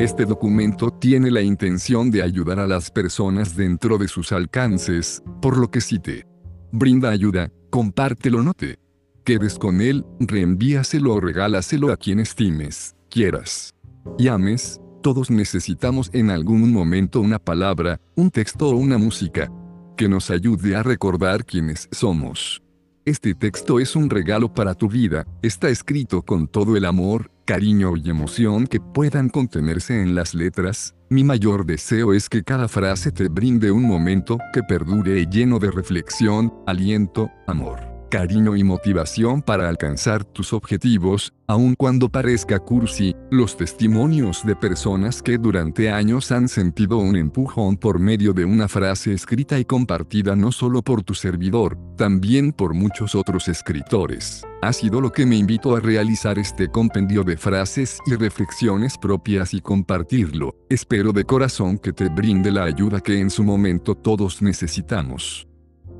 Este documento tiene la intención de ayudar a las personas dentro de sus alcances, por lo que si te brinda ayuda, compártelo no te quedes con él, reenvíaselo o regálaselo a quien estimes, quieras y ames, todos necesitamos en algún momento una palabra, un texto o una música que nos ayude a recordar quiénes somos. Este texto es un regalo para tu vida, está escrito con todo el amor, cariño y emoción que puedan contenerse en las letras. Mi mayor deseo es que cada frase te brinde un momento que perdure lleno de reflexión, aliento, amor cariño y motivación para alcanzar tus objetivos, aun cuando parezca cursi, los testimonios de personas que durante años han sentido un empujón por medio de una frase escrita y compartida no solo por tu servidor, también por muchos otros escritores. Ha sido lo que me invitó a realizar este compendio de frases y reflexiones propias y compartirlo. Espero de corazón que te brinde la ayuda que en su momento todos necesitamos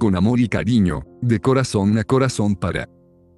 con amor y cariño, de corazón a corazón para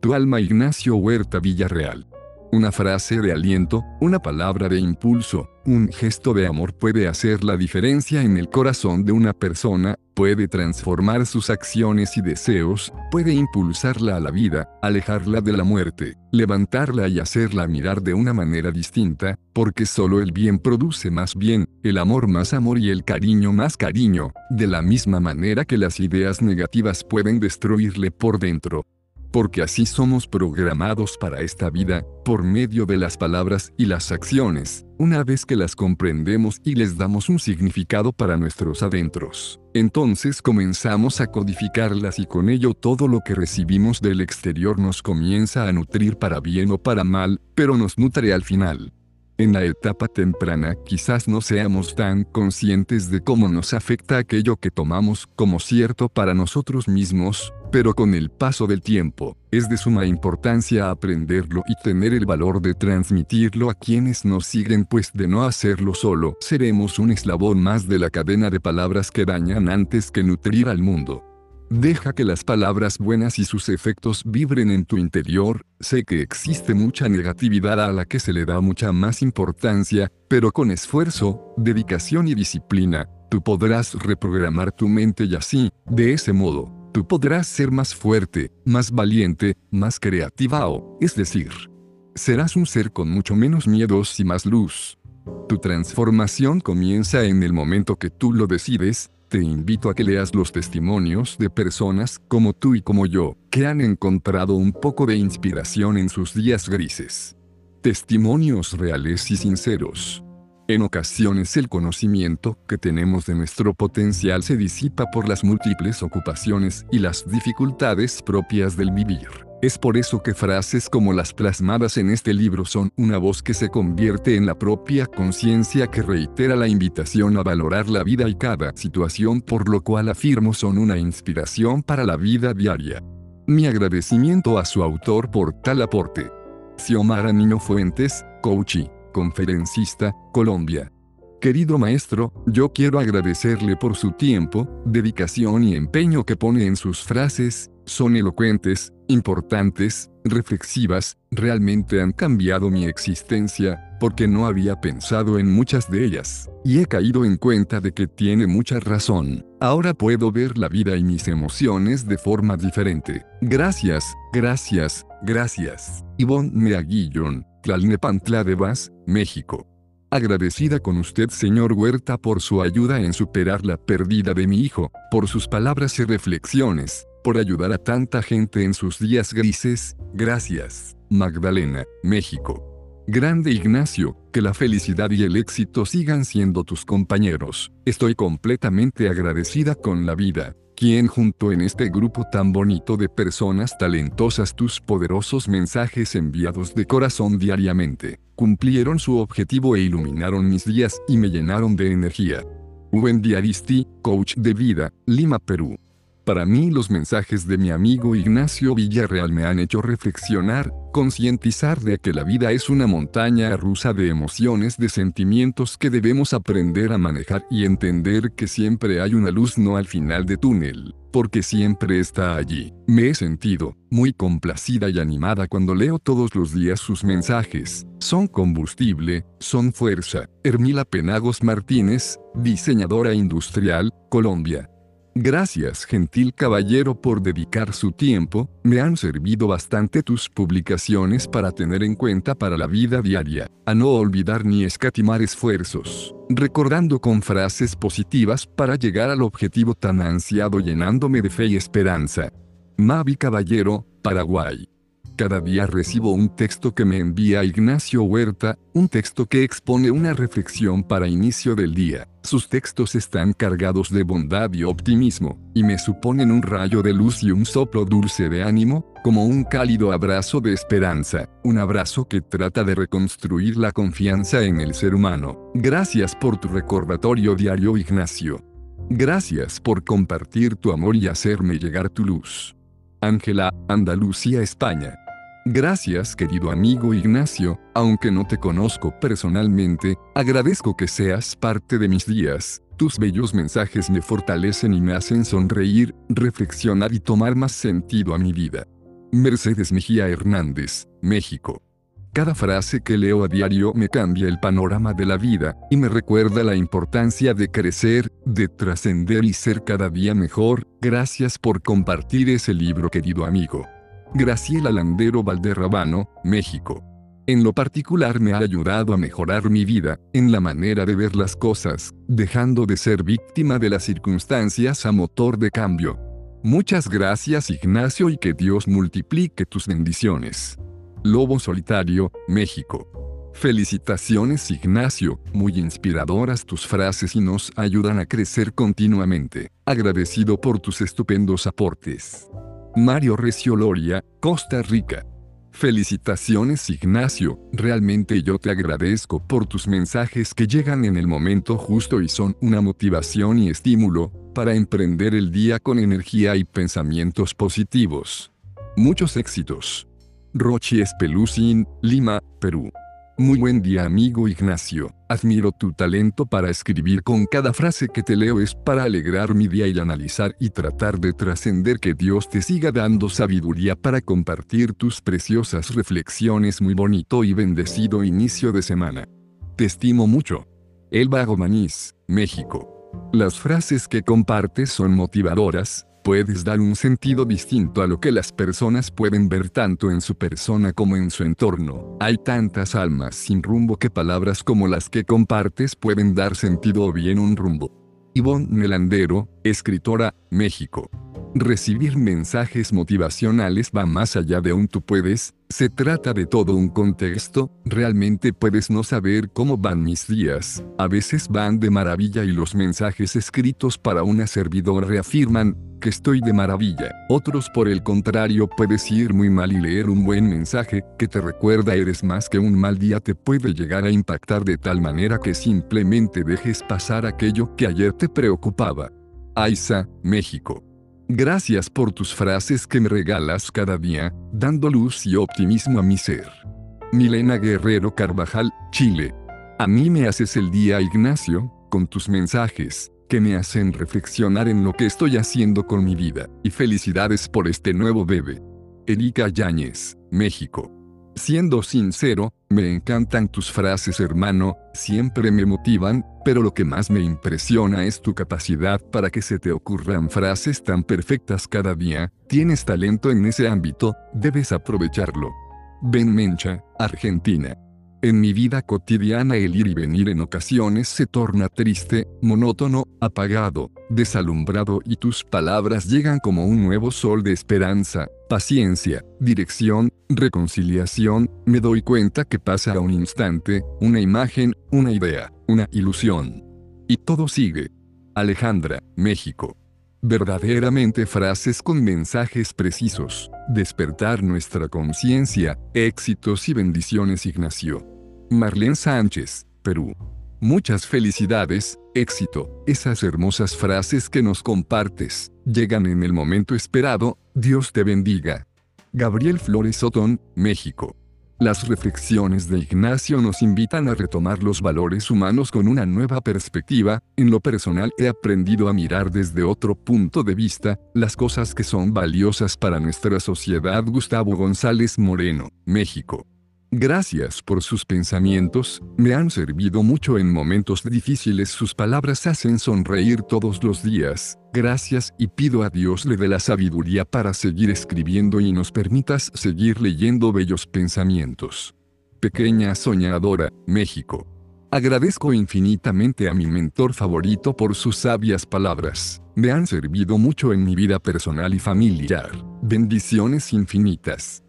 tu alma Ignacio Huerta Villarreal. Una frase de aliento, una palabra de impulso, un gesto de amor puede hacer la diferencia en el corazón de una persona, puede transformar sus acciones y deseos, puede impulsarla a la vida, alejarla de la muerte, levantarla y hacerla mirar de una manera distinta, porque solo el bien produce más bien, el amor más amor y el cariño más cariño, de la misma manera que las ideas negativas pueden destruirle por dentro porque así somos programados para esta vida, por medio de las palabras y las acciones, una vez que las comprendemos y les damos un significado para nuestros adentros. Entonces comenzamos a codificarlas y con ello todo lo que recibimos del exterior nos comienza a nutrir para bien o para mal, pero nos nutre al final. En la etapa temprana quizás no seamos tan conscientes de cómo nos afecta aquello que tomamos como cierto para nosotros mismos, pero con el paso del tiempo, es de suma importancia aprenderlo y tener el valor de transmitirlo a quienes nos siguen pues de no hacerlo solo, seremos un eslabón más de la cadena de palabras que dañan antes que nutrir al mundo. Deja que las palabras buenas y sus efectos vibren en tu interior, sé que existe mucha negatividad a la que se le da mucha más importancia, pero con esfuerzo, dedicación y disciplina, tú podrás reprogramar tu mente y así, de ese modo, tú podrás ser más fuerte, más valiente, más creativa o, es decir, serás un ser con mucho menos miedos y más luz. Tu transformación comienza en el momento que tú lo decides, te invito a que leas los testimonios de personas como tú y como yo, que han encontrado un poco de inspiración en sus días grises. Testimonios reales y sinceros. En ocasiones el conocimiento que tenemos de nuestro potencial se disipa por las múltiples ocupaciones y las dificultades propias del vivir. Es por eso que frases como las plasmadas en este libro son una voz que se convierte en la propia conciencia que reitera la invitación a valorar la vida y cada situación por lo cual afirmo son una inspiración para la vida diaria. Mi agradecimiento a su autor por tal aporte. Xiomara Niño Fuentes, Coachy, conferencista, Colombia. Querido maestro, yo quiero agradecerle por su tiempo, dedicación y empeño que pone en sus frases, son elocuentes, importantes, reflexivas, realmente han cambiado mi existencia, porque no había pensado en muchas de ellas, y he caído en cuenta de que tiene mucha razón. Ahora puedo ver la vida y mis emociones de forma diferente. Gracias, gracias, gracias. Ivonne Meaguillon, Tlalnepantla de Vaz, México. Agradecida con usted, señor Huerta, por su ayuda en superar la pérdida de mi hijo, por sus palabras y reflexiones, por ayudar a tanta gente en sus días grises, gracias, Magdalena, México. Grande Ignacio, que la felicidad y el éxito sigan siendo tus compañeros. Estoy completamente agradecida con la vida, quien junto en este grupo tan bonito de personas talentosas tus poderosos mensajes enviados de corazón diariamente, cumplieron su objetivo e iluminaron mis días y me llenaron de energía. Buen Diaristi, coach de vida, Lima, Perú. Para mí los mensajes de mi amigo Ignacio Villarreal me han hecho reflexionar, concientizar de que la vida es una montaña rusa de emociones, de sentimientos que debemos aprender a manejar y entender que siempre hay una luz no al final de túnel, porque siempre está allí. Me he sentido muy complacida y animada cuando leo todos los días sus mensajes. Son combustible, son fuerza. Hermila Penagos Martínez, diseñadora industrial, Colombia. Gracias gentil caballero por dedicar su tiempo, me han servido bastante tus publicaciones para tener en cuenta para la vida diaria, a no olvidar ni escatimar esfuerzos, recordando con frases positivas para llegar al objetivo tan ansiado llenándome de fe y esperanza. Mavi Caballero, Paraguay. Cada día recibo un texto que me envía Ignacio Huerta, un texto que expone una reflexión para inicio del día. Sus textos están cargados de bondad y optimismo, y me suponen un rayo de luz y un soplo dulce de ánimo, como un cálido abrazo de esperanza, un abrazo que trata de reconstruir la confianza en el ser humano. Gracias por tu recordatorio diario Ignacio. Gracias por compartir tu amor y hacerme llegar tu luz. Ángela, Andalucía, España. Gracias querido amigo Ignacio, aunque no te conozco personalmente, agradezco que seas parte de mis días, tus bellos mensajes me fortalecen y me hacen sonreír, reflexionar y tomar más sentido a mi vida. Mercedes Mejía Hernández, México. Cada frase que leo a diario me cambia el panorama de la vida, y me recuerda la importancia de crecer, de trascender y ser cada día mejor, gracias por compartir ese libro querido amigo. Graciela Landero Valderrabano, México. En lo particular me ha ayudado a mejorar mi vida, en la manera de ver las cosas, dejando de ser víctima de las circunstancias a motor de cambio. Muchas gracias Ignacio y que Dios multiplique tus bendiciones. Lobo Solitario, México. Felicitaciones Ignacio, muy inspiradoras tus frases y nos ayudan a crecer continuamente. Agradecido por tus estupendos aportes. Mario Recio Loria, Costa Rica. Felicitaciones Ignacio, realmente yo te agradezco por tus mensajes que llegan en el momento justo y son una motivación y estímulo, para emprender el día con energía y pensamientos positivos. Muchos éxitos. Rochi Espelucin, Lima, Perú. Muy buen día amigo Ignacio, admiro tu talento para escribir con cada frase que te leo es para alegrar mi día y analizar y tratar de trascender que Dios te siga dando sabiduría para compartir tus preciosas reflexiones muy bonito y bendecido inicio de semana. Te estimo mucho. Elba Gomanís, México. Las frases que compartes son motivadoras, puedes dar un sentido distinto a lo que las personas pueden ver tanto en su persona como en su entorno. Hay tantas almas sin rumbo que palabras como las que compartes pueden dar sentido o bien un rumbo. Ivonne Melandero, escritora, México. Recibir mensajes motivacionales va más allá de un tú puedes, se trata de todo un contexto, realmente puedes no saber cómo van mis días, a veces van de maravilla y los mensajes escritos para una servidora reafirman, que estoy de maravilla. Otros por el contrario puedes ir muy mal y leer un buen mensaje, que te recuerda eres más que un mal día te puede llegar a impactar de tal manera que simplemente dejes pasar aquello que ayer te preocupaba. Aiza, México. Gracias por tus frases que me regalas cada día, dando luz y optimismo a mi ser. Milena Guerrero Carvajal, Chile. A mí me haces el día, Ignacio, con tus mensajes, que me hacen reflexionar en lo que estoy haciendo con mi vida, y felicidades por este nuevo bebé. Erika Yáñez, México. Siendo sincero, me encantan tus frases hermano, siempre me motivan, pero lo que más me impresiona es tu capacidad para que se te ocurran frases tan perfectas cada día, tienes talento en ese ámbito, debes aprovecharlo. Ben Mencha, Argentina. En mi vida cotidiana el ir y venir en ocasiones se torna triste, monótono, apagado, desalumbrado y tus palabras llegan como un nuevo sol de esperanza, paciencia, dirección, reconciliación, me doy cuenta que pasa a un instante, una imagen, una idea, una ilusión. Y todo sigue. Alejandra, México. Verdaderamente frases con mensajes precisos, despertar nuestra conciencia, éxitos y bendiciones Ignacio. Marlene Sánchez, Perú. Muchas felicidades, éxito, esas hermosas frases que nos compartes, llegan en el momento esperado, Dios te bendiga. Gabriel Flores Otón, México. Las reflexiones de Ignacio nos invitan a retomar los valores humanos con una nueva perspectiva, en lo personal he aprendido a mirar desde otro punto de vista, las cosas que son valiosas para nuestra sociedad Gustavo González Moreno, México. Gracias por sus pensamientos, me han servido mucho en momentos difíciles, sus palabras hacen sonreír todos los días. Gracias y pido a Dios le dé la sabiduría para seguir escribiendo y nos permitas seguir leyendo bellos pensamientos. Pequeña Soñadora, México. Agradezco infinitamente a mi mentor favorito por sus sabias palabras. Me han servido mucho en mi vida personal y familiar. Bendiciones infinitas.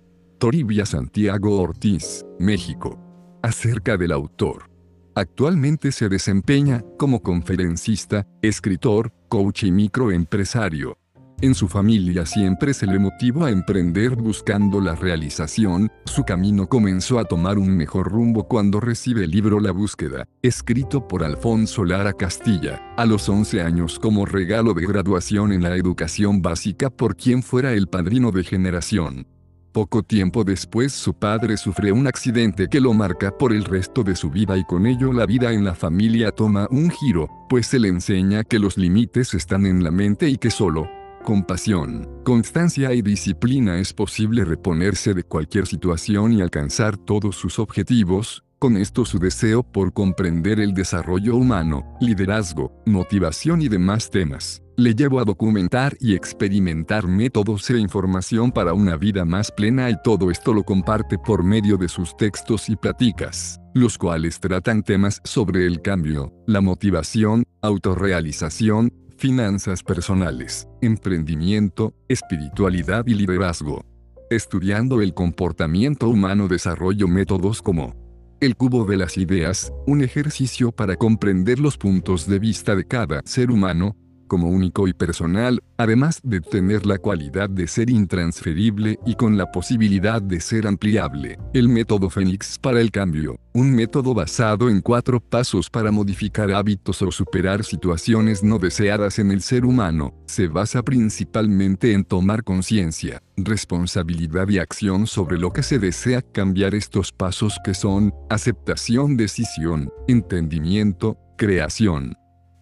Toribia Santiago Ortiz, México. Acerca del autor. Actualmente se desempeña como conferencista, escritor, coach y microempresario. En su familia siempre se le motivó a emprender buscando la realización, su camino comenzó a tomar un mejor rumbo cuando recibe el libro La búsqueda, escrito por Alfonso Lara Castilla, a los 11 años como regalo de graduación en la educación básica por quien fuera el padrino de generación. Poco tiempo después su padre sufre un accidente que lo marca por el resto de su vida y con ello la vida en la familia toma un giro, pues se le enseña que los límites están en la mente y que solo, con pasión, constancia y disciplina es posible reponerse de cualquier situación y alcanzar todos sus objetivos, con esto su deseo por comprender el desarrollo humano, liderazgo, motivación y demás temas le llevo a documentar y experimentar métodos e información para una vida más plena y todo esto lo comparte por medio de sus textos y pláticas, los cuales tratan temas sobre el cambio, la motivación, autorrealización, finanzas personales, emprendimiento, espiritualidad y liderazgo. Estudiando el comportamiento humano desarrollo métodos como el cubo de las ideas, un ejercicio para comprender los puntos de vista de cada ser humano, como único y personal, además de tener la cualidad de ser intransferible y con la posibilidad de ser ampliable. El método Fénix para el cambio, un método basado en cuatro pasos para modificar hábitos o superar situaciones no deseadas en el ser humano, se basa principalmente en tomar conciencia, responsabilidad y acción sobre lo que se desea cambiar estos pasos que son aceptación, decisión, entendimiento, creación.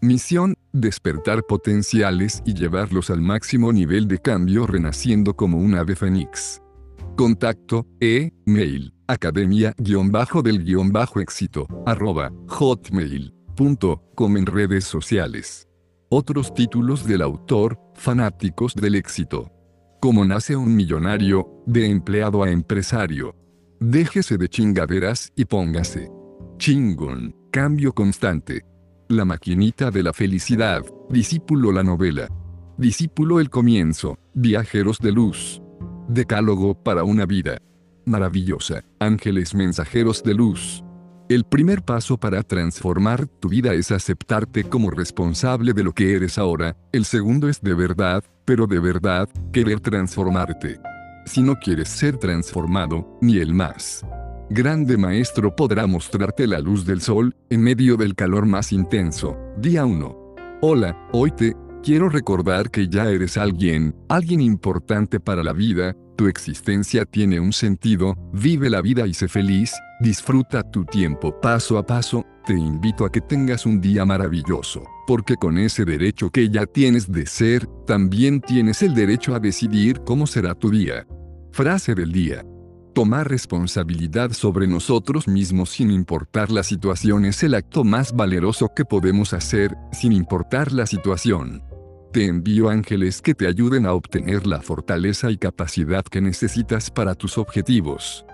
Misión, despertar potenciales y llevarlos al máximo nivel de cambio renaciendo como un ave fénix. Contacto, e, mail, academia-del-éxito, arroba, hotmail.com en redes sociales. Otros títulos del autor, fanáticos del éxito. Cómo nace un millonario, de empleado a empresario. Déjese de chingaderas y póngase. Chingón, cambio constante. La maquinita de la felicidad, discípulo la novela. Discípulo el comienzo, viajeros de luz. Decálogo para una vida. Maravillosa, ángeles mensajeros de luz. El primer paso para transformar tu vida es aceptarte como responsable de lo que eres ahora, el segundo es de verdad, pero de verdad, querer transformarte. Si no quieres ser transformado, ni el más grande maestro podrá mostrarte la luz del sol, en medio del calor más intenso. Día 1. Hola, hoy te quiero recordar que ya eres alguien, alguien importante para la vida, tu existencia tiene un sentido, vive la vida y sé feliz, disfruta tu tiempo paso a paso, te invito a que tengas un día maravilloso, porque con ese derecho que ya tienes de ser, también tienes el derecho a decidir cómo será tu día. Frase del día. Tomar responsabilidad sobre nosotros mismos sin importar la situación es el acto más valeroso que podemos hacer, sin importar la situación. Te envío ángeles que te ayuden a obtener la fortaleza y capacidad que necesitas para tus objetivos.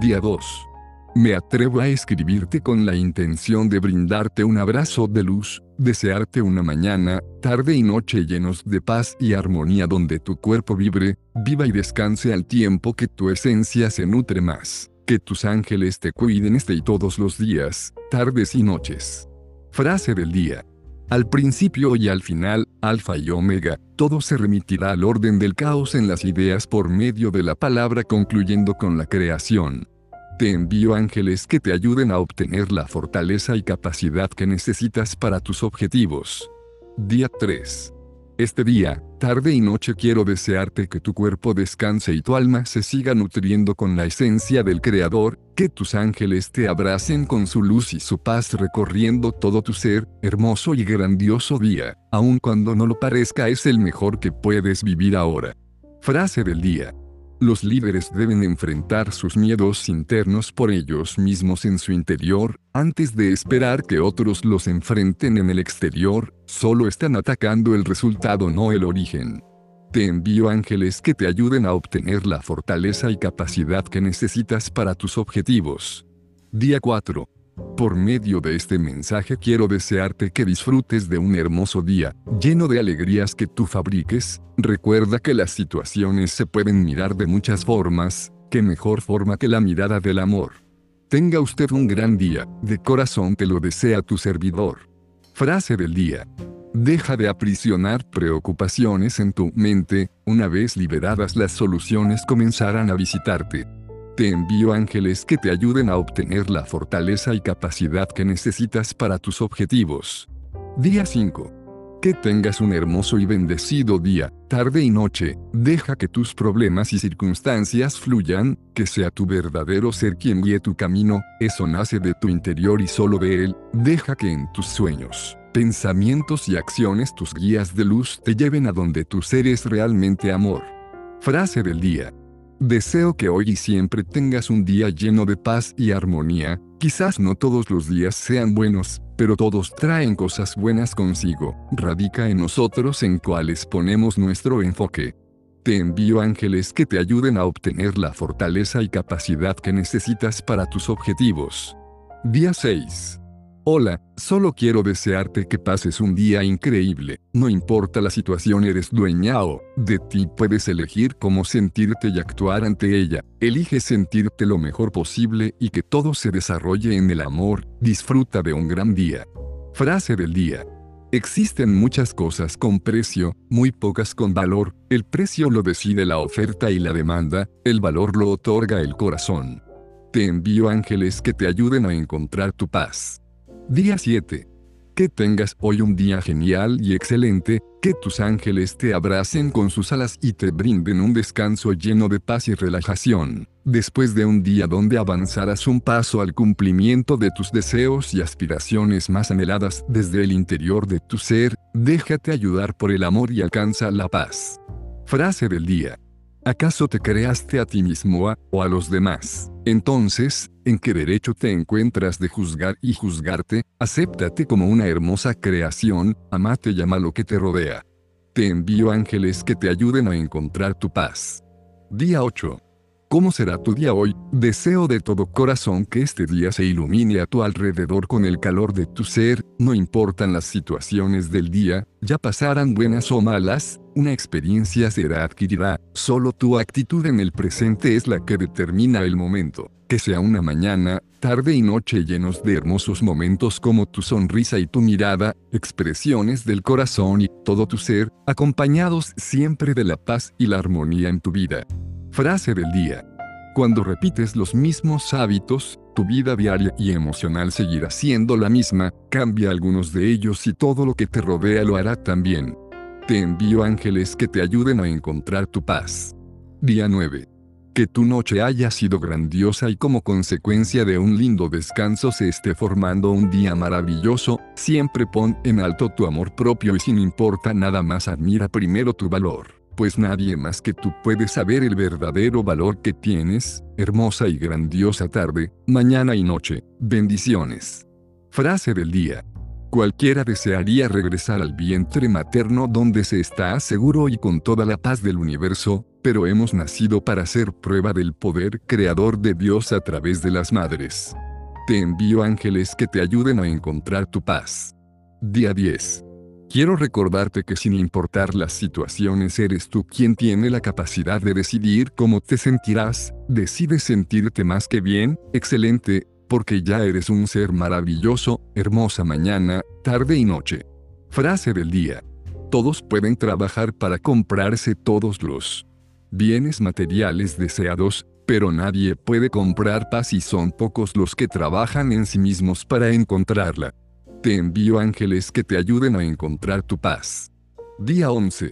Día 2. Me atrevo a escribirte con la intención de brindarte un abrazo de luz, desearte una mañana, tarde y noche llenos de paz y armonía donde tu cuerpo vibre, viva y descanse al tiempo que tu esencia se nutre más. Que tus ángeles te cuiden este y todos los días, tardes y noches. Frase del día. Al principio y al final, alfa y omega, todo se remitirá al orden del caos en las ideas por medio de la palabra concluyendo con la creación. Te envío ángeles que te ayuden a obtener la fortaleza y capacidad que necesitas para tus objetivos. Día 3. Este día, tarde y noche quiero desearte que tu cuerpo descanse y tu alma se siga nutriendo con la esencia del Creador, que tus ángeles te abracen con su luz y su paz recorriendo todo tu ser, hermoso y grandioso día, aun cuando no lo parezca es el mejor que puedes vivir ahora. Frase del día. Los líderes deben enfrentar sus miedos internos por ellos mismos en su interior, antes de esperar que otros los enfrenten en el exterior, solo están atacando el resultado no el origen. Te envío ángeles que te ayuden a obtener la fortaleza y capacidad que necesitas para tus objetivos. Día 4. Por medio de este mensaje quiero desearte que disfrutes de un hermoso día, lleno de alegrías que tú fabriques. Recuerda que las situaciones se pueden mirar de muchas formas, que mejor forma que la mirada del amor. Tenga usted un gran día, de corazón te lo desea tu servidor. Frase del día. Deja de aprisionar preocupaciones en tu mente, una vez liberadas las soluciones comenzarán a visitarte. Te envío ángeles que te ayuden a obtener la fortaleza y capacidad que necesitas para tus objetivos. Día 5. Que tengas un hermoso y bendecido día, tarde y noche, deja que tus problemas y circunstancias fluyan, que sea tu verdadero ser quien guíe tu camino, eso nace de tu interior y solo de él, deja que en tus sueños, pensamientos y acciones tus guías de luz te lleven a donde tu ser es realmente amor. Frase del día. Deseo que hoy y siempre tengas un día lleno de paz y armonía, quizás no todos los días sean buenos, pero todos traen cosas buenas consigo, radica en nosotros en cuales ponemos nuestro enfoque. Te envío ángeles que te ayuden a obtener la fortaleza y capacidad que necesitas para tus objetivos. Día 6. Hola, solo quiero desearte que pases un día increíble. No importa la situación, eres dueña o de ti puedes elegir cómo sentirte y actuar ante ella. Elige sentirte lo mejor posible y que todo se desarrolle en el amor. Disfruta de un gran día. Frase del día. Existen muchas cosas con precio, muy pocas con valor. El precio lo decide la oferta y la demanda, el valor lo otorga el corazón. Te envío ángeles que te ayuden a encontrar tu paz. Día 7. Que tengas hoy un día genial y excelente, que tus ángeles te abracen con sus alas y te brinden un descanso lleno de paz y relajación, después de un día donde avanzarás un paso al cumplimiento de tus deseos y aspiraciones más anheladas desde el interior de tu ser, déjate ayudar por el amor y alcanza la paz. Frase del día. ¿Acaso te creaste a ti mismo o a los demás? Entonces, ¿en qué derecho te encuentras de juzgar y juzgarte? Acéptate como una hermosa creación, amate y ama lo que te rodea. Te envío ángeles que te ayuden a encontrar tu paz. Día 8. ¿Cómo será tu día hoy? Deseo de todo corazón que este día se ilumine a tu alrededor con el calor de tu ser, no importan las situaciones del día, ya pasarán buenas o malas, una experiencia será adquirida, solo tu actitud en el presente es la que determina el momento, que sea una mañana, tarde y noche llenos de hermosos momentos como tu sonrisa y tu mirada, expresiones del corazón y todo tu ser, acompañados siempre de la paz y la armonía en tu vida. Frase del día. Cuando repites los mismos hábitos, tu vida diaria y emocional seguirá siendo la misma, cambia algunos de ellos y todo lo que te rodea lo hará también. Te envío ángeles que te ayuden a encontrar tu paz. Día 9. Que tu noche haya sido grandiosa y como consecuencia de un lindo descanso se esté formando un día maravilloso, siempre pon en alto tu amor propio y sin importa nada más admira primero tu valor pues nadie más que tú puede saber el verdadero valor que tienes, hermosa y grandiosa tarde, mañana y noche. Bendiciones. Frase del día. Cualquiera desearía regresar al vientre materno donde se está seguro y con toda la paz del universo, pero hemos nacido para ser prueba del poder creador de Dios a través de las madres. Te envío ángeles que te ayuden a encontrar tu paz. Día 10. Quiero recordarte que sin importar las situaciones eres tú quien tiene la capacidad de decidir cómo te sentirás, decides sentirte más que bien, excelente, porque ya eres un ser maravilloso, hermosa mañana, tarde y noche. Frase del día. Todos pueden trabajar para comprarse todos los bienes materiales deseados, pero nadie puede comprar paz y son pocos los que trabajan en sí mismos para encontrarla. Te envío ángeles que te ayuden a encontrar tu paz. Día 11.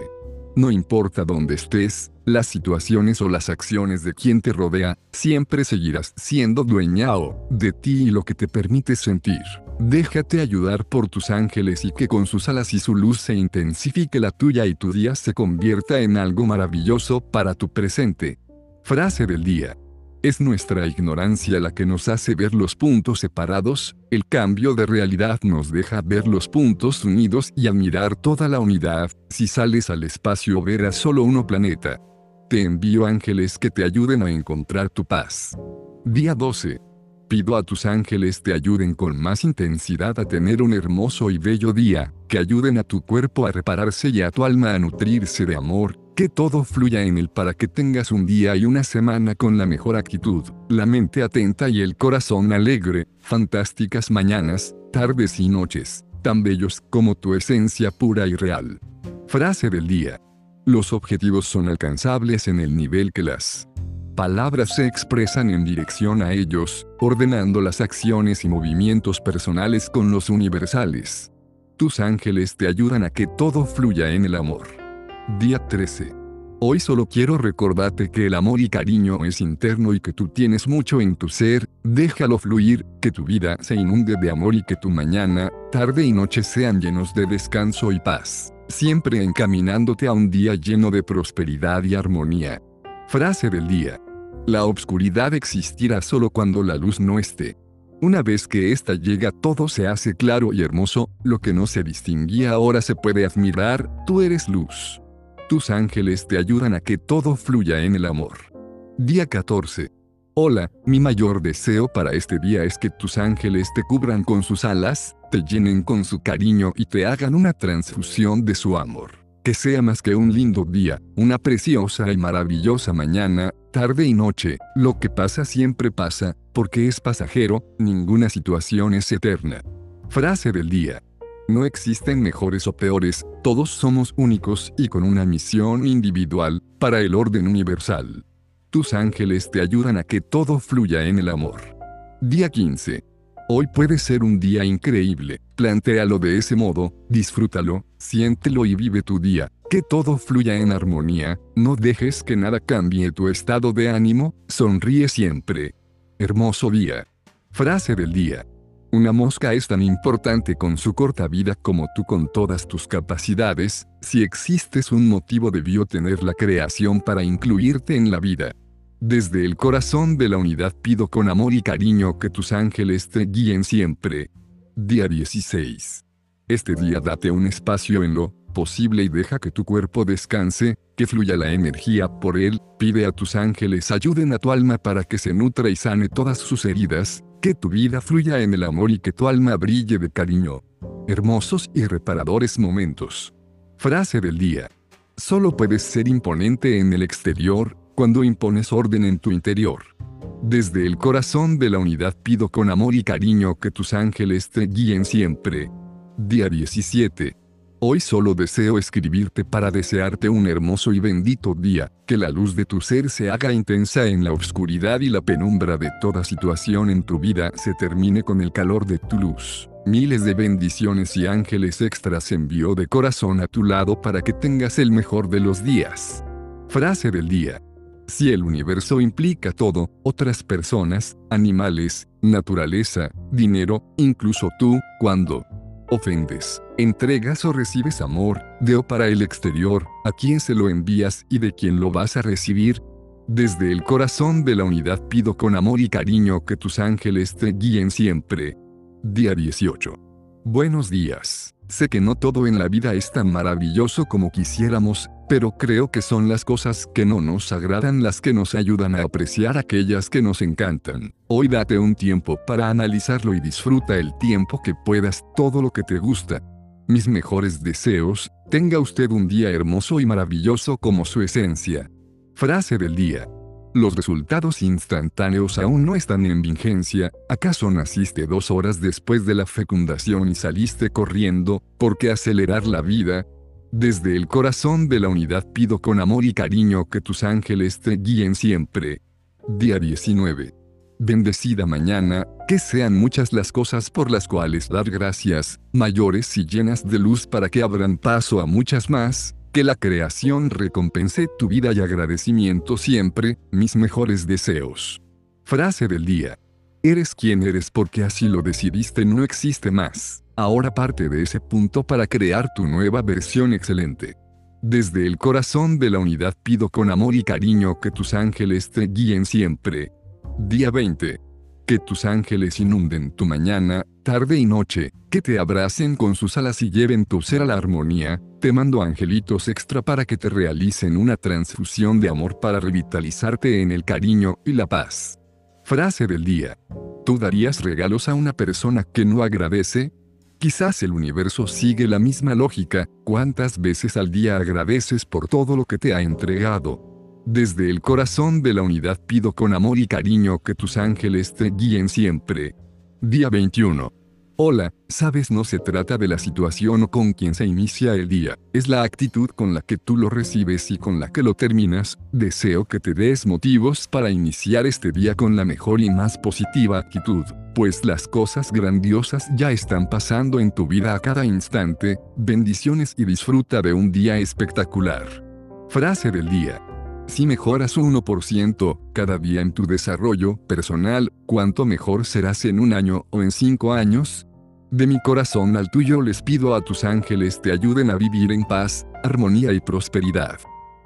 No importa dónde estés, las situaciones o las acciones de quien te rodea, siempre seguirás siendo dueñao de ti y lo que te permite sentir. Déjate ayudar por tus ángeles y que con sus alas y su luz se intensifique la tuya y tu día se convierta en algo maravilloso para tu presente. Frase del día. Es nuestra ignorancia la que nos hace ver los puntos separados, el cambio de realidad nos deja ver los puntos unidos y admirar toda la unidad, si sales al espacio verás solo uno planeta. Te envío ángeles que te ayuden a encontrar tu paz. Día 12. Pido a tus ángeles te ayuden con más intensidad a tener un hermoso y bello día, que ayuden a tu cuerpo a repararse y a tu alma a nutrirse de amor, que todo fluya en él para que tengas un día y una semana con la mejor actitud, la mente atenta y el corazón alegre, fantásticas mañanas, tardes y noches, tan bellos como tu esencia pura y real. Frase del día. Los objetivos son alcanzables en el nivel que las palabras se expresan en dirección a ellos, ordenando las acciones y movimientos personales con los universales. Tus ángeles te ayudan a que todo fluya en el amor. Día 13. Hoy solo quiero recordarte que el amor y cariño es interno y que tú tienes mucho en tu ser, déjalo fluir, que tu vida se inunde de amor y que tu mañana, tarde y noche sean llenos de descanso y paz, siempre encaminándote a un día lleno de prosperidad y armonía. Frase del día. La obscuridad existirá solo cuando la luz no esté. Una vez que ésta llega todo se hace claro y hermoso, lo que no se distinguía ahora se puede admirar, tú eres luz. Tus ángeles te ayudan a que todo fluya en el amor. Día 14. Hola, mi mayor deseo para este día es que tus ángeles te cubran con sus alas, te llenen con su cariño y te hagan una transfusión de su amor que sea más que un lindo día, una preciosa y maravillosa mañana, tarde y noche, lo que pasa siempre pasa, porque es pasajero, ninguna situación es eterna. Frase del día. No existen mejores o peores, todos somos únicos y con una misión individual, para el orden universal. Tus ángeles te ayudan a que todo fluya en el amor. Día 15. Hoy puede ser un día increíble, plantéalo de ese modo, disfrútalo, siéntelo y vive tu día, que todo fluya en armonía, no dejes que nada cambie tu estado de ánimo, sonríe siempre. Hermoso día. Frase del día. Una mosca es tan importante con su corta vida como tú con todas tus capacidades, si existes un motivo debió tener la creación para incluirte en la vida. Desde el corazón de la unidad pido con amor y cariño que tus ángeles te guíen siempre. Día 16. Este día date un espacio en lo posible y deja que tu cuerpo descanse, que fluya la energía por él, pide a tus ángeles ayuden a tu alma para que se nutra y sane todas sus heridas, que tu vida fluya en el amor y que tu alma brille de cariño. Hermosos y reparadores momentos. Frase del día. Solo puedes ser imponente en el exterior, cuando impones orden en tu interior. Desde el corazón de la unidad pido con amor y cariño que tus ángeles te guíen siempre. Día 17. Hoy solo deseo escribirte para desearte un hermoso y bendito día, que la luz de tu ser se haga intensa en la oscuridad y la penumbra de toda situación en tu vida se termine con el calor de tu luz. Miles de bendiciones y ángeles extras envío de corazón a tu lado para que tengas el mejor de los días. Frase del día. Si el universo implica todo, otras personas, animales, naturaleza, dinero, incluso tú, cuando ofendes, entregas o recibes amor, de o para el exterior, a quién se lo envías y de quién lo vas a recibir. Desde el corazón de la unidad pido con amor y cariño que tus ángeles te guíen siempre. Día 18. Buenos días. Sé que no todo en la vida es tan maravilloso como quisiéramos, pero creo que son las cosas que no nos agradan las que nos ayudan a apreciar aquellas que nos encantan. Hoy date un tiempo para analizarlo y disfruta el tiempo que puedas todo lo que te gusta. Mis mejores deseos, tenga usted un día hermoso y maravilloso como su esencia. Frase del día. Los resultados instantáneos aún no están en vigencia, ¿acaso naciste dos horas después de la fecundación y saliste corriendo, porque acelerar la vida? Desde el corazón de la unidad pido con amor y cariño que tus ángeles te guíen siempre. Día 19. Bendecida mañana, que sean muchas las cosas por las cuales dar gracias, mayores y llenas de luz para que abran paso a muchas más, que la creación recompense tu vida y agradecimiento siempre, mis mejores deseos. Frase del día. Eres quien eres porque así lo decidiste, no existe más. Ahora parte de ese punto para crear tu nueva versión excelente. Desde el corazón de la unidad pido con amor y cariño que tus ángeles te guíen siempre. Día 20. Que tus ángeles inunden tu mañana, tarde y noche, que te abracen con sus alas y lleven tu ser a la armonía, te mando angelitos extra para que te realicen una transfusión de amor para revitalizarte en el cariño y la paz. Frase del día. ¿Tú darías regalos a una persona que no agradece? Quizás el universo sigue la misma lógica, ¿cuántas veces al día agradeces por todo lo que te ha entregado? Desde el corazón de la unidad pido con amor y cariño que tus ángeles te guíen siempre. Día 21. Hola, sabes no se trata de la situación o con quien se inicia el día, es la actitud con la que tú lo recibes y con la que lo terminas, deseo que te des motivos para iniciar este día con la mejor y más positiva actitud, pues las cosas grandiosas ya están pasando en tu vida a cada instante, bendiciones y disfruta de un día espectacular. Frase del día. Si mejoras un 1% cada día en tu desarrollo personal, ¿cuánto mejor serás en un año o en cinco años? De mi corazón al tuyo les pido a tus ángeles te ayuden a vivir en paz, armonía y prosperidad.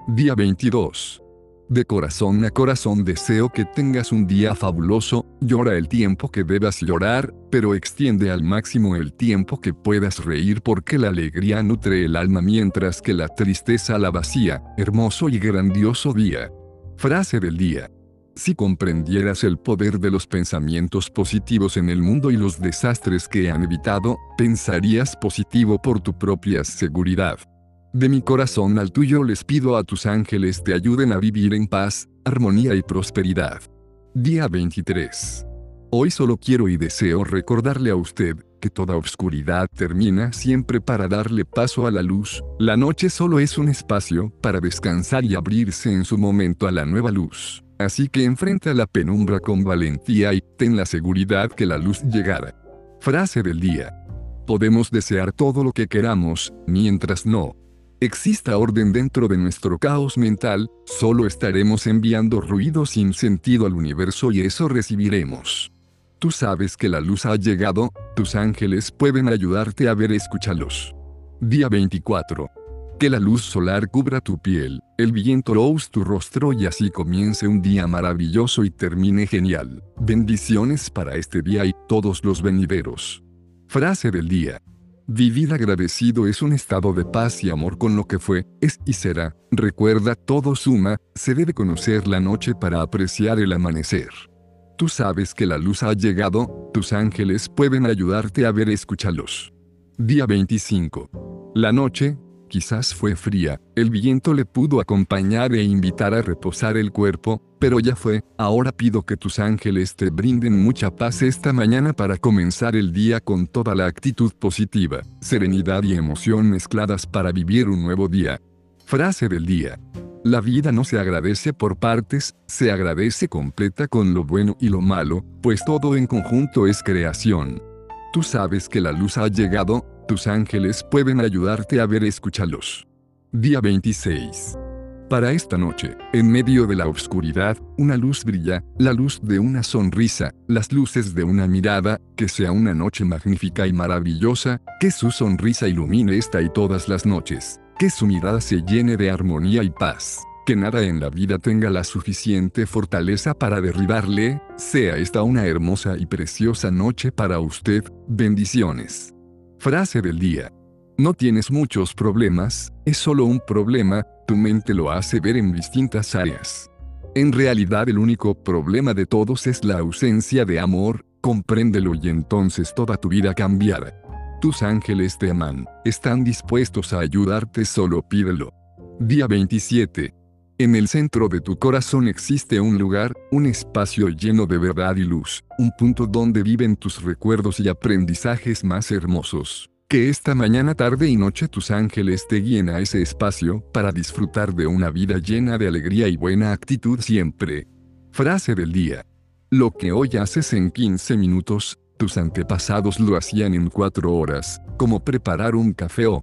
Día 22. De corazón a corazón deseo que tengas un día fabuloso, llora el tiempo que debas llorar, pero extiende al máximo el tiempo que puedas reír porque la alegría nutre el alma mientras que la tristeza la vacía, hermoso y grandioso día. Frase del día. Si comprendieras el poder de los pensamientos positivos en el mundo y los desastres que han evitado, pensarías positivo por tu propia seguridad. De mi corazón al tuyo les pido a tus ángeles te ayuden a vivir en paz, armonía y prosperidad. Día 23. Hoy solo quiero y deseo recordarle a usted que toda oscuridad termina siempre para darle paso a la luz, la noche solo es un espacio para descansar y abrirse en su momento a la nueva luz. Así que enfrenta la penumbra con valentía y ten la seguridad que la luz llegará. Frase del día. Podemos desear todo lo que queramos, mientras no, exista orden dentro de nuestro caos mental, solo estaremos enviando ruido sin sentido al universo y eso recibiremos. Tú sabes que la luz ha llegado, tus ángeles pueden ayudarte a ver, escúchalos. Día 24. Que la luz solar cubra tu piel, el viento luz tu rostro y así comience un día maravilloso y termine genial. Bendiciones para este día y todos los venideros. Frase del día. Vivir agradecido es un estado de paz y amor con lo que fue, es y será. Recuerda, todo suma, se debe conocer la noche para apreciar el amanecer. Tú sabes que la luz ha llegado, tus ángeles pueden ayudarte a ver, escúchalos. Día 25. La noche, quizás fue fría, el viento le pudo acompañar e invitar a reposar el cuerpo, pero ya fue, ahora pido que tus ángeles te brinden mucha paz esta mañana para comenzar el día con toda la actitud positiva, serenidad y emoción mezcladas para vivir un nuevo día. Frase del día. La vida no se agradece por partes, se agradece completa con lo bueno y lo malo, pues todo en conjunto es creación. Tú sabes que la luz ha llegado, tus ángeles pueden ayudarte a ver, escúchalos. Día 26. Para esta noche, en medio de la oscuridad, una luz brilla, la luz de una sonrisa, las luces de una mirada, que sea una noche magnífica y maravillosa, que su sonrisa ilumine esta y todas las noches, que su mirada se llene de armonía y paz, que nada en la vida tenga la suficiente fortaleza para derribarle, sea esta una hermosa y preciosa noche para usted, bendiciones. Frase del día. No tienes muchos problemas, es solo un problema, tu mente lo hace ver en distintas áreas. En realidad el único problema de todos es la ausencia de amor, compréndelo y entonces toda tu vida cambiará. Tus ángeles te aman, están dispuestos a ayudarte, solo pídelo. Día 27. En el centro de tu corazón existe un lugar, un espacio lleno de verdad y luz, un punto donde viven tus recuerdos y aprendizajes más hermosos. Que esta mañana, tarde y noche tus ángeles te guíen a ese espacio para disfrutar de una vida llena de alegría y buena actitud siempre. Frase del día. Lo que hoy haces en 15 minutos, tus antepasados lo hacían en 4 horas, como preparar un café o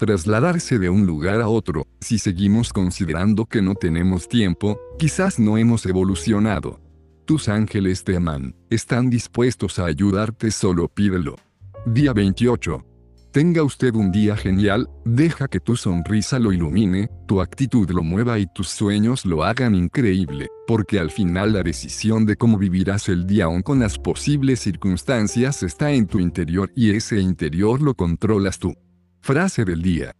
trasladarse de un lugar a otro. Si seguimos considerando que no tenemos tiempo, quizás no hemos evolucionado. Tus ángeles te aman, están dispuestos a ayudarte, solo pídelo. Día 28. Tenga usted un día genial, deja que tu sonrisa lo ilumine, tu actitud lo mueva y tus sueños lo hagan increíble, porque al final la decisión de cómo vivirás el día aún con las posibles circunstancias está en tu interior y ese interior lo controlas tú. Frase del día.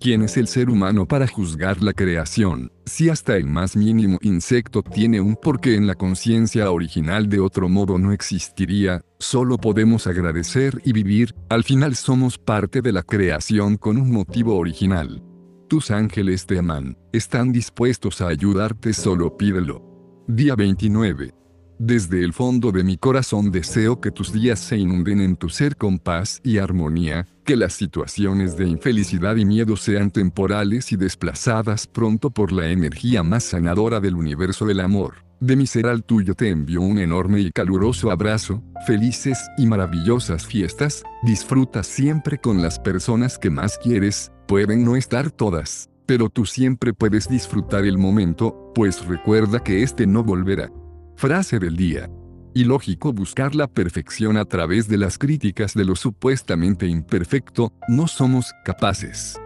¿Quién es el ser humano para juzgar la creación, si hasta el más mínimo insecto tiene un porqué en la conciencia original de otro modo no existiría, solo podemos agradecer y vivir, al final somos parte de la creación con un motivo original. Tus ángeles te aman, están dispuestos a ayudarte solo pídelo. Día 29. Desde el fondo de mi corazón deseo que tus días se inunden en tu ser con paz y armonía, que las situaciones de infelicidad y miedo sean temporales y desplazadas pronto por la energía más sanadora del universo del amor. De mi ser al tuyo te envío un enorme y caluroso abrazo, felices y maravillosas fiestas, disfruta siempre con las personas que más quieres, pueden no estar todas, pero tú siempre puedes disfrutar el momento, pues recuerda que este no volverá. Frase del día. Ilógico buscar la perfección a través de las críticas de lo supuestamente imperfecto, no somos capaces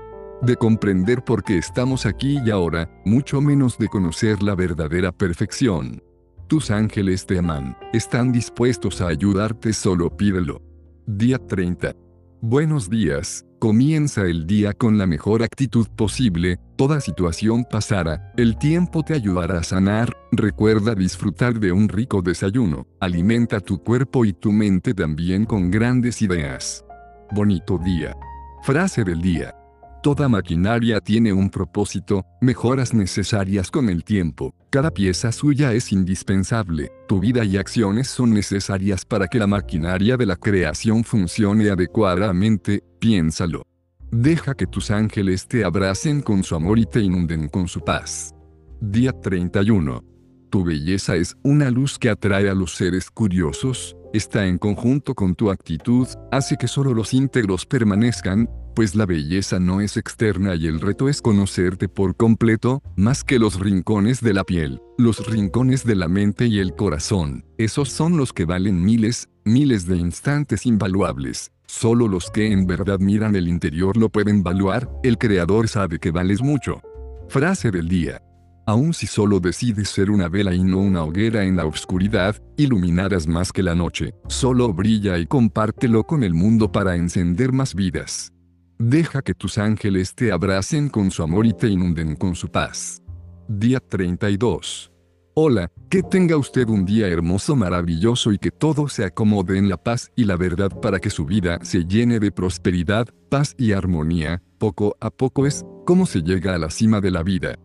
de comprender por qué estamos aquí y ahora, mucho menos de conocer la verdadera perfección. Tus ángeles te aman, están dispuestos a ayudarte, solo pídelo. Día 30. Buenos días, comienza el día con la mejor actitud posible, toda situación pasará, el tiempo te ayudará a sanar, recuerda disfrutar de un rico desayuno, alimenta tu cuerpo y tu mente también con grandes ideas. Bonito día. Frase del día. Toda maquinaria tiene un propósito, mejoras necesarias con el tiempo. Cada pieza suya es indispensable. Tu vida y acciones son necesarias para que la maquinaria de la creación funcione adecuadamente, piénsalo. Deja que tus ángeles te abracen con su amor y te inunden con su paz. Día 31. Tu belleza es una luz que atrae a los seres curiosos, está en conjunto con tu actitud, hace que solo los íntegros permanezcan, pues la belleza no es externa y el reto es conocerte por completo, más que los rincones de la piel, los rincones de la mente y el corazón, esos son los que valen miles, miles de instantes invaluables. Solo los que en verdad miran el interior lo pueden valuar, el creador sabe que vales mucho. Frase del día. Aun si solo decides ser una vela y no una hoguera en la oscuridad, iluminarás más que la noche, solo brilla y compártelo con el mundo para encender más vidas. Deja que tus ángeles te abracen con su amor y te inunden con su paz. Día 32. Hola, que tenga usted un día hermoso, maravilloso y que todo se acomode en la paz y la verdad para que su vida se llene de prosperidad, paz y armonía. Poco a poco es cómo se llega a la cima de la vida.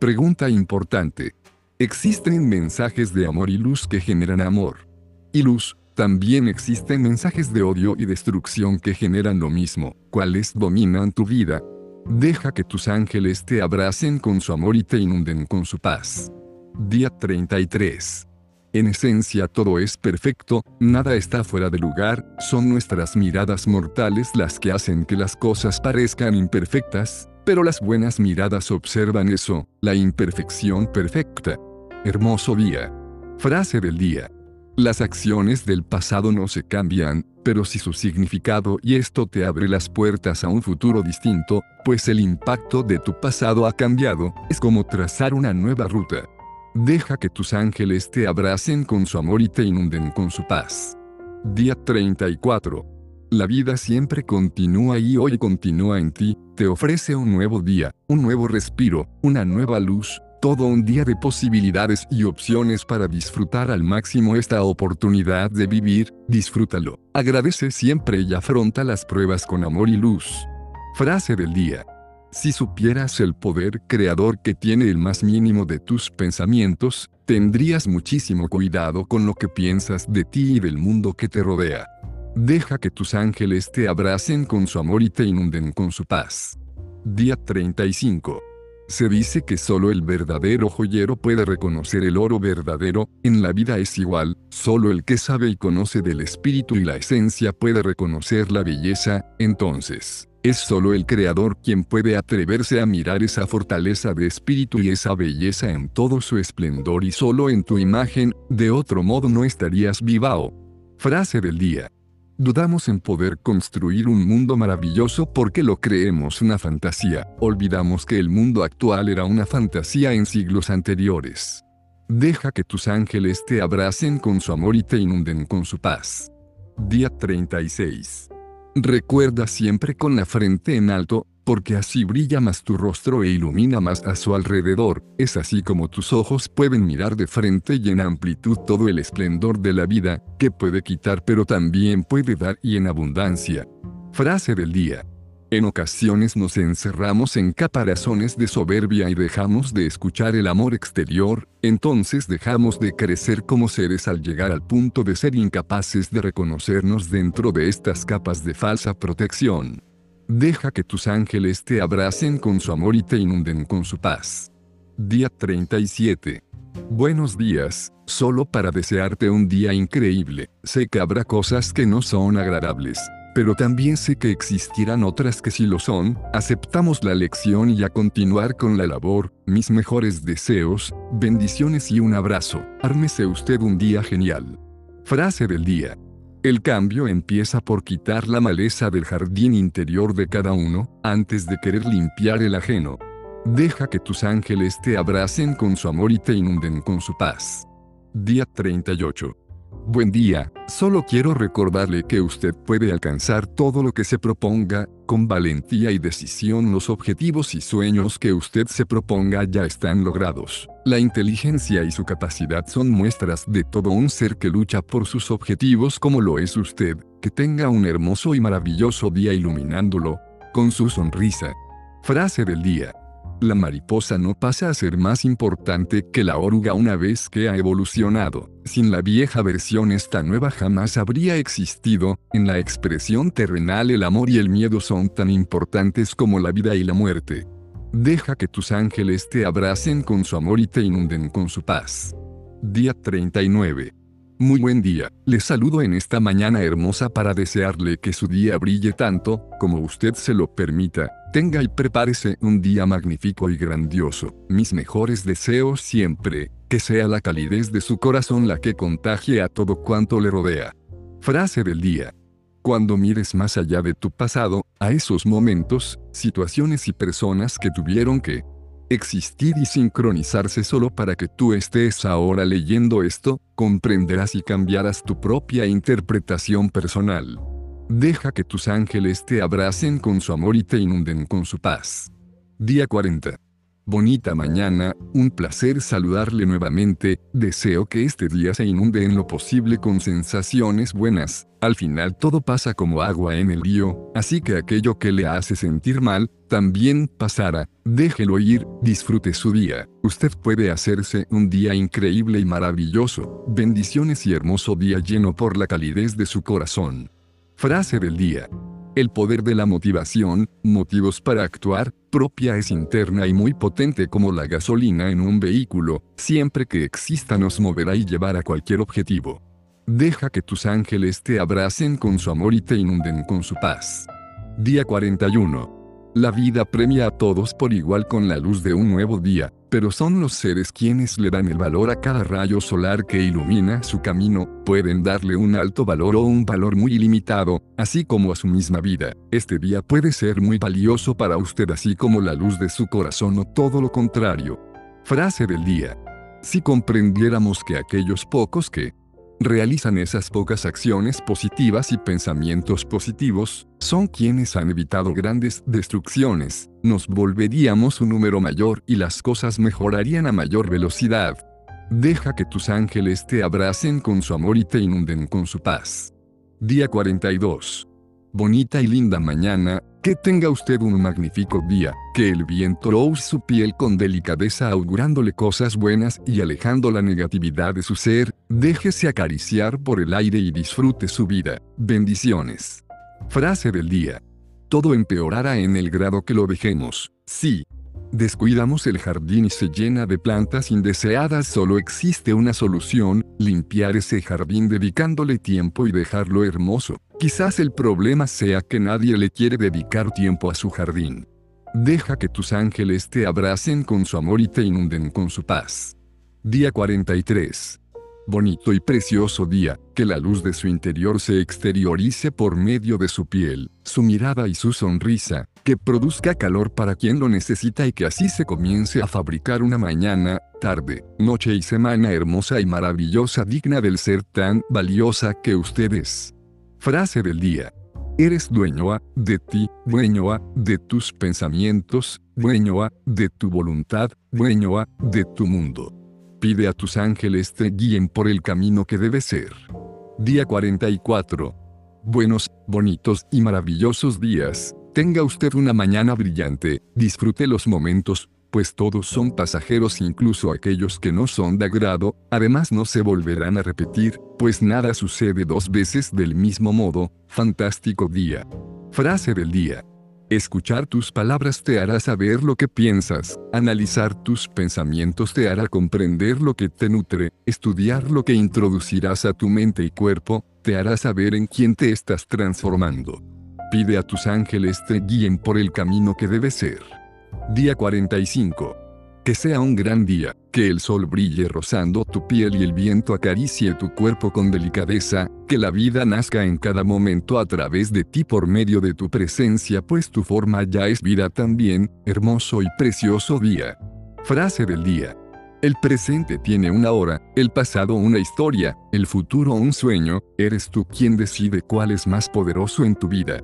Pregunta importante. ¿Existen mensajes de amor y luz que generan amor? Y luz, también existen mensajes de odio y destrucción que generan lo mismo, cuáles dominan tu vida. Deja que tus ángeles te abracen con su amor y te inunden con su paz. Día 33. En esencia todo es perfecto, nada está fuera de lugar, son nuestras miradas mortales las que hacen que las cosas parezcan imperfectas, pero las buenas miradas observan eso, la imperfección perfecta. Hermoso día. Frase del día. Las acciones del pasado no se cambian, pero si su significado y esto te abre las puertas a un futuro distinto, pues el impacto de tu pasado ha cambiado, es como trazar una nueva ruta. Deja que tus ángeles te abracen con su amor y te inunden con su paz. Día 34. La vida siempre continúa y hoy continúa en ti, te ofrece un nuevo día, un nuevo respiro, una nueva luz, todo un día de posibilidades y opciones para disfrutar al máximo esta oportunidad de vivir, disfrútalo. Agradece siempre y afronta las pruebas con amor y luz. Frase del día. Si supieras el poder creador que tiene el más mínimo de tus pensamientos, tendrías muchísimo cuidado con lo que piensas de ti y del mundo que te rodea. Deja que tus ángeles te abracen con su amor y te inunden con su paz. Día 35. Se dice que solo el verdadero joyero puede reconocer el oro verdadero, en la vida es igual, solo el que sabe y conoce del espíritu y la esencia puede reconocer la belleza, entonces, es solo el Creador quien puede atreverse a mirar esa fortaleza de espíritu y esa belleza en todo su esplendor y solo en tu imagen, de otro modo no estarías vivao. Frase del día. Dudamos en poder construir un mundo maravilloso porque lo creemos una fantasía. Olvidamos que el mundo actual era una fantasía en siglos anteriores. Deja que tus ángeles te abracen con su amor y te inunden con su paz. Día 36. Recuerda siempre con la frente en alto, porque así brilla más tu rostro e ilumina más a su alrededor, es así como tus ojos pueden mirar de frente y en amplitud todo el esplendor de la vida, que puede quitar pero también puede dar y en abundancia. Frase del día. En ocasiones nos encerramos en caparazones de soberbia y dejamos de escuchar el amor exterior, entonces dejamos de crecer como seres al llegar al punto de ser incapaces de reconocernos dentro de estas capas de falsa protección. Deja que tus ángeles te abracen con su amor y te inunden con su paz. Día 37. Buenos días, solo para desearte un día increíble. Sé que habrá cosas que no son agradables, pero también sé que existirán otras que sí lo son. Aceptamos la lección y a continuar con la labor. Mis mejores deseos, bendiciones y un abrazo. Ármese usted un día genial. Frase del día. El cambio empieza por quitar la maleza del jardín interior de cada uno, antes de querer limpiar el ajeno. Deja que tus ángeles te abracen con su amor y te inunden con su paz. Día 38. Buen día, solo quiero recordarle que usted puede alcanzar todo lo que se proponga, con valentía y decisión los objetivos y sueños que usted se proponga ya están logrados. La inteligencia y su capacidad son muestras de todo un ser que lucha por sus objetivos como lo es usted, que tenga un hermoso y maravilloso día iluminándolo, con su sonrisa. Frase del día. La mariposa no pasa a ser más importante que la oruga una vez que ha evolucionado. Sin la vieja versión esta nueva jamás habría existido. En la expresión terrenal el amor y el miedo son tan importantes como la vida y la muerte. Deja que tus ángeles te abracen con su amor y te inunden con su paz. Día 39. Muy buen día, le saludo en esta mañana hermosa para desearle que su día brille tanto, como usted se lo permita, tenga y prepárese un día magnífico y grandioso, mis mejores deseos siempre, que sea la calidez de su corazón la que contagie a todo cuanto le rodea. Frase del día. Cuando mires más allá de tu pasado, a esos momentos, situaciones y personas que tuvieron que, existir y sincronizarse solo para que tú estés ahora leyendo esto, comprenderás y cambiarás tu propia interpretación personal. Deja que tus ángeles te abracen con su amor y te inunden con su paz. Día 40. Bonita mañana, un placer saludarle nuevamente, deseo que este día se inunde en lo posible con sensaciones buenas, al final todo pasa como agua en el río, así que aquello que le hace sentir mal, también pasará, déjelo ir, disfrute su día, usted puede hacerse un día increíble y maravilloso, bendiciones y hermoso día lleno por la calidez de su corazón. Frase del día. El poder de la motivación, motivos para actuar, propia es interna y muy potente como la gasolina en un vehículo, siempre que exista nos moverá y llevará a cualquier objetivo. Deja que tus ángeles te abracen con su amor y te inunden con su paz. Día 41. La vida premia a todos por igual con la luz de un nuevo día, pero son los seres quienes le dan el valor a cada rayo solar que ilumina su camino, pueden darle un alto valor o un valor muy ilimitado, así como a su misma vida. Este día puede ser muy valioso para usted así como la luz de su corazón o todo lo contrario. Frase del día. Si comprendiéramos que aquellos pocos que, realizan esas pocas acciones positivas y pensamientos positivos, son quienes han evitado grandes destrucciones, nos volveríamos un número mayor y las cosas mejorarían a mayor velocidad. Deja que tus ángeles te abracen con su amor y te inunden con su paz. Día 42 bonita y linda mañana, que tenga usted un magnífico día, que el viento rouse su piel con delicadeza augurándole cosas buenas y alejando la negatividad de su ser, déjese acariciar por el aire y disfrute su vida. Bendiciones. Frase del día. Todo empeorará en el grado que lo dejemos. Sí. Descuidamos el jardín y se llena de plantas indeseadas. Solo existe una solución, limpiar ese jardín dedicándole tiempo y dejarlo hermoso. Quizás el problema sea que nadie le quiere dedicar tiempo a su jardín. Deja que tus ángeles te abracen con su amor y te inunden con su paz. Día 43. Bonito y precioso día, que la luz de su interior se exteriorice por medio de su piel, su mirada y su sonrisa, que produzca calor para quien lo necesita y que así se comience a fabricar una mañana, tarde, noche y semana hermosa y maravillosa digna del ser tan valiosa que usted es. Frase del día. Eres dueño de ti, dueño de tus pensamientos, dueño de tu voluntad, dueño de tu mundo. Pide a tus ángeles te guíen por el camino que debe ser. Día 44. Buenos, bonitos y maravillosos días. Tenga usted una mañana brillante, disfrute los momentos, pues todos son pasajeros incluso aquellos que no son de agrado, además no se volverán a repetir, pues nada sucede dos veces del mismo modo, fantástico día. Frase del día. Escuchar tus palabras te hará saber lo que piensas, analizar tus pensamientos te hará comprender lo que te nutre, estudiar lo que introducirás a tu mente y cuerpo, te hará saber en quién te estás transformando. Pide a tus ángeles te guíen por el camino que debe ser. Día 45. Que sea un gran día, que el sol brille rozando tu piel y el viento acaricie tu cuerpo con delicadeza, que la vida nazca en cada momento a través de ti por medio de tu presencia, pues tu forma ya es vida también, hermoso y precioso día. Frase del día. El presente tiene una hora, el pasado una historia, el futuro un sueño, eres tú quien decide cuál es más poderoso en tu vida.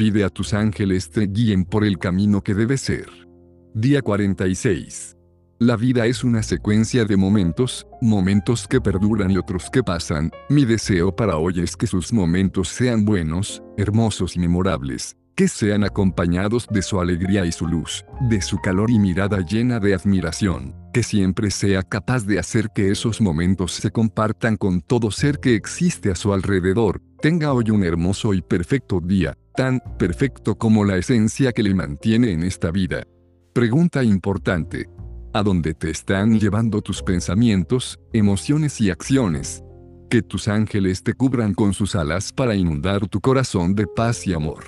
Pide a tus ángeles te guíen por el camino que debe ser. Día 46. La vida es una secuencia de momentos, momentos que perduran y otros que pasan. Mi deseo para hoy es que sus momentos sean buenos, hermosos y memorables, que sean acompañados de su alegría y su luz, de su calor y mirada llena de admiración, que siempre sea capaz de hacer que esos momentos se compartan con todo ser que existe a su alrededor. Tenga hoy un hermoso y perfecto día, tan perfecto como la esencia que le mantiene en esta vida. Pregunta importante. ¿A dónde te están llevando tus pensamientos, emociones y acciones? Que tus ángeles te cubran con sus alas para inundar tu corazón de paz y amor.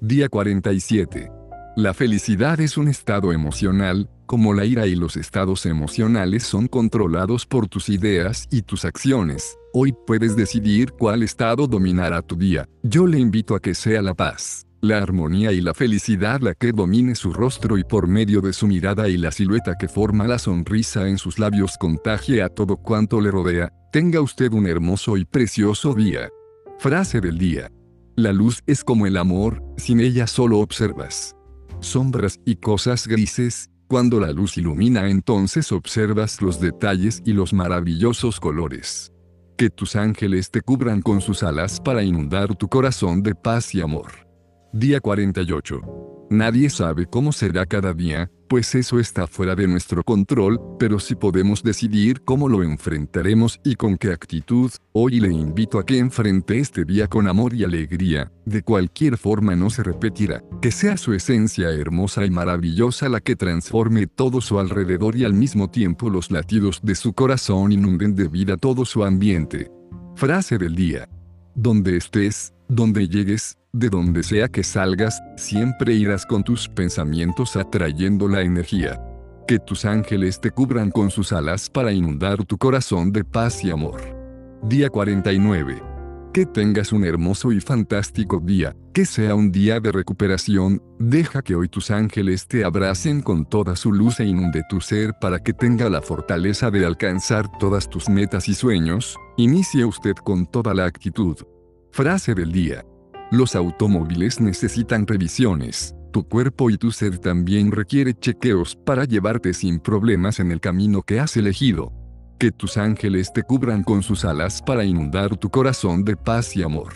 Día 47. La felicidad es un estado emocional, como la ira y los estados emocionales son controlados por tus ideas y tus acciones. Hoy puedes decidir cuál estado dominará tu día. Yo le invito a que sea la paz la armonía y la felicidad la que domine su rostro y por medio de su mirada y la silueta que forma la sonrisa en sus labios contagie a todo cuanto le rodea, tenga usted un hermoso y precioso día. Frase del día. La luz es como el amor, sin ella solo observas sombras y cosas grises, cuando la luz ilumina entonces observas los detalles y los maravillosos colores. Que tus ángeles te cubran con sus alas para inundar tu corazón de paz y amor. Día 48. Nadie sabe cómo será cada día, pues eso está fuera de nuestro control, pero si podemos decidir cómo lo enfrentaremos y con qué actitud, hoy le invito a que enfrente este día con amor y alegría, de cualquier forma no se repetirá, que sea su esencia hermosa y maravillosa la que transforme todo su alrededor y al mismo tiempo los latidos de su corazón inunden de vida todo su ambiente. Frase del día. Donde estés, donde llegues, de donde sea que salgas, siempre irás con tus pensamientos atrayendo la energía. Que tus ángeles te cubran con sus alas para inundar tu corazón de paz y amor. Día 49. Que tengas un hermoso y fantástico día, que sea un día de recuperación, deja que hoy tus ángeles te abracen con toda su luz e inunde tu ser para que tenga la fortaleza de alcanzar todas tus metas y sueños, inicie usted con toda la actitud. Frase del día. Los automóviles necesitan revisiones. Tu cuerpo y tu ser también requiere chequeos para llevarte sin problemas en el camino que has elegido. Que tus ángeles te cubran con sus alas para inundar tu corazón de paz y amor.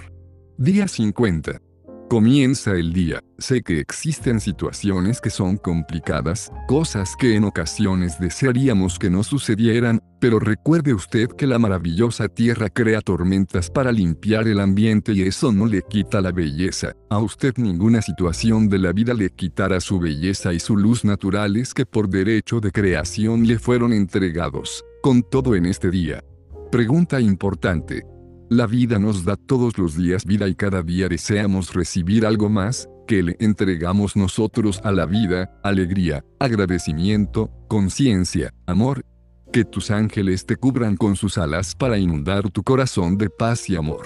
Día 50. Comienza el día. Sé que existen situaciones que son complicadas, cosas que en ocasiones desearíamos que no sucedieran, pero recuerde usted que la maravillosa tierra crea tormentas para limpiar el ambiente y eso no le quita la belleza. A usted ninguna situación de la vida le quitará su belleza y su luz naturales que por derecho de creación le fueron entregados. Con todo en este día. Pregunta importante. La vida nos da todos los días vida y cada día deseamos recibir algo más, que le entregamos nosotros a la vida, alegría, agradecimiento, conciencia, amor. Que tus ángeles te cubran con sus alas para inundar tu corazón de paz y amor.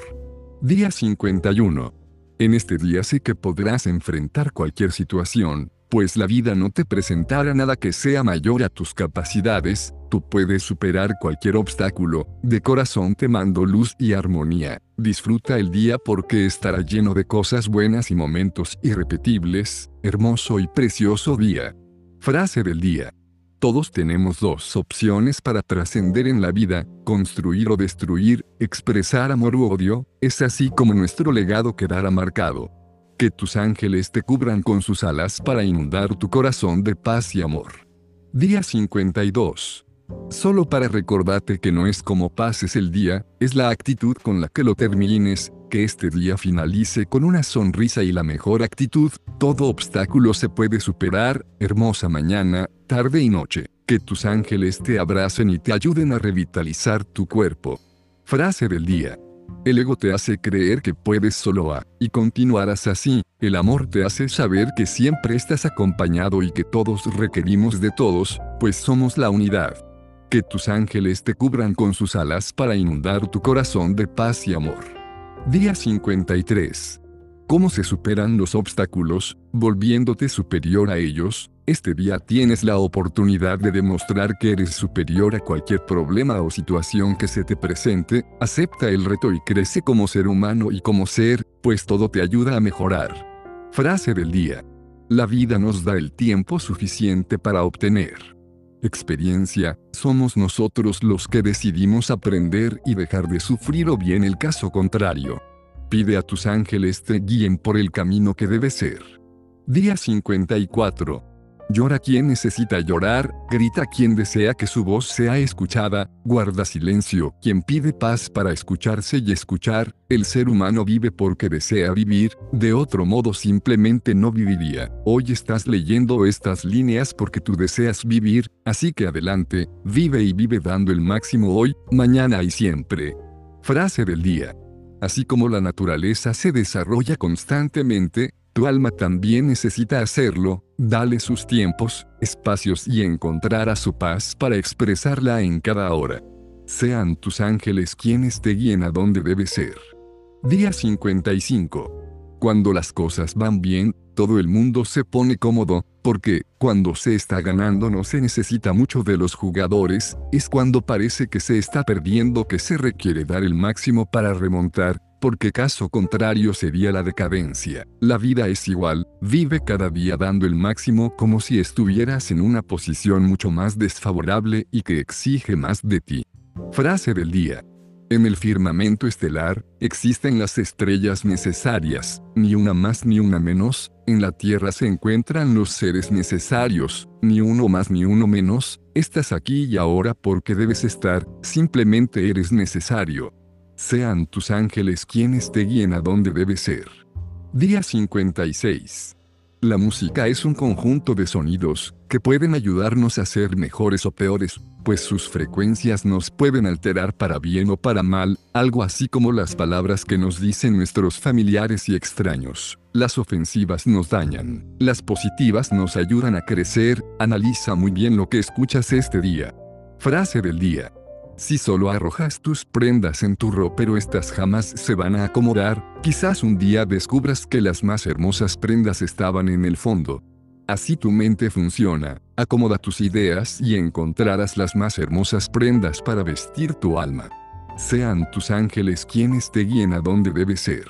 Día 51. En este día sé que podrás enfrentar cualquier situación, pues la vida no te presentará nada que sea mayor a tus capacidades, tú puedes superar cualquier obstáculo, de corazón te mando luz y armonía, disfruta el día porque estará lleno de cosas buenas y momentos irrepetibles, hermoso y precioso día. Frase del día. Todos tenemos dos opciones para trascender en la vida, construir o destruir, expresar amor u odio, es así como nuestro legado quedará marcado. Que tus ángeles te cubran con sus alas para inundar tu corazón de paz y amor. Día 52. Solo para recordarte que no es como pases el día, es la actitud con la que lo termines, que este día finalice con una sonrisa y la mejor actitud, todo obstáculo se puede superar, hermosa mañana, tarde y noche, que tus ángeles te abracen y te ayuden a revitalizar tu cuerpo. Frase del día. El ego te hace creer que puedes solo a, y continuarás así, el amor te hace saber que siempre estás acompañado y que todos requerimos de todos, pues somos la unidad. Que tus ángeles te cubran con sus alas para inundar tu corazón de paz y amor. Día 53. ¿Cómo se superan los obstáculos, volviéndote superior a ellos? Este día tienes la oportunidad de demostrar que eres superior a cualquier problema o situación que se te presente, acepta el reto y crece como ser humano y como ser, pues todo te ayuda a mejorar. Frase del día. La vida nos da el tiempo suficiente para obtener experiencia, somos nosotros los que decidimos aprender y dejar de sufrir o bien el caso contrario. Pide a tus ángeles te guíen por el camino que debe ser. Día 54. Llora quien necesita llorar, grita quien desea que su voz sea escuchada, guarda silencio quien pide paz para escucharse y escuchar, el ser humano vive porque desea vivir, de otro modo simplemente no viviría. Hoy estás leyendo estas líneas porque tú deseas vivir, así que adelante, vive y vive dando el máximo hoy, mañana y siempre. Frase del día. Así como la naturaleza se desarrolla constantemente, tu alma también necesita hacerlo, dale sus tiempos, espacios y encontrará su paz para expresarla en cada hora. Sean tus ángeles quienes te guíen a donde debe ser. Día 55. Cuando las cosas van bien, todo el mundo se pone cómodo, porque, cuando se está ganando no se necesita mucho de los jugadores, es cuando parece que se está perdiendo que se requiere dar el máximo para remontar, porque caso contrario sería la decadencia. La vida es igual, vive cada día dando el máximo como si estuvieras en una posición mucho más desfavorable y que exige más de ti. Frase del día. En el firmamento estelar, existen las estrellas necesarias, ni una más ni una menos, en la Tierra se encuentran los seres necesarios, ni uno más ni uno menos, estás aquí y ahora porque debes estar, simplemente eres necesario. Sean tus ángeles quienes te guíen a donde debes ser. Día 56. La música es un conjunto de sonidos que pueden ayudarnos a ser mejores o peores, pues sus frecuencias nos pueden alterar para bien o para mal, algo así como las palabras que nos dicen nuestros familiares y extraños. Las ofensivas nos dañan, las positivas nos ayudan a crecer, analiza muy bien lo que escuchas este día. Frase del día. Si solo arrojas tus prendas en tu ropero estas jamás se van a acomodar, quizás un día descubras que las más hermosas prendas estaban en el fondo. Así tu mente funciona, acomoda tus ideas y encontrarás las más hermosas prendas para vestir tu alma. Sean tus ángeles quienes te guíen a donde debes ser.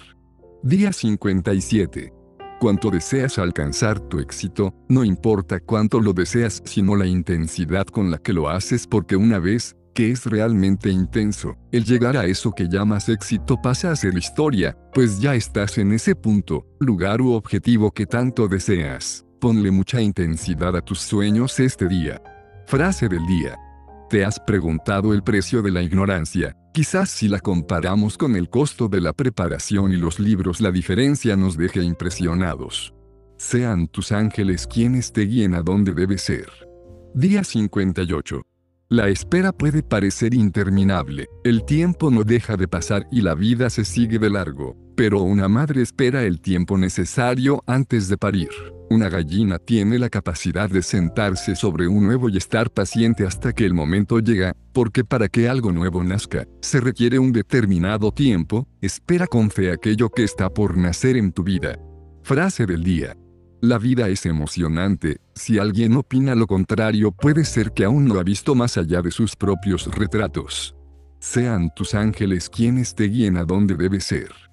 Día 57. Cuanto deseas alcanzar tu éxito, no importa cuánto lo deseas sino la intensidad con la que lo haces porque una vez que es realmente intenso. El llegar a eso que llamas éxito pasa a ser historia, pues ya estás en ese punto, lugar u objetivo que tanto deseas. Ponle mucha intensidad a tus sueños este día. Frase del día. ¿Te has preguntado el precio de la ignorancia? Quizás si la comparamos con el costo de la preparación y los libros la diferencia nos deje impresionados. Sean tus ángeles quienes te guíen a donde debes ser. Día 58. La espera puede parecer interminable, el tiempo no deja de pasar y la vida se sigue de largo, pero una madre espera el tiempo necesario antes de parir. Una gallina tiene la capacidad de sentarse sobre un huevo y estar paciente hasta que el momento llega, porque para que algo nuevo nazca, se requiere un determinado tiempo, espera con fe aquello que está por nacer en tu vida. Frase del día. La vida es emocionante, si alguien opina lo contrario puede ser que aún no ha visto más allá de sus propios retratos. Sean tus ángeles quienes te guíen a donde debes ser.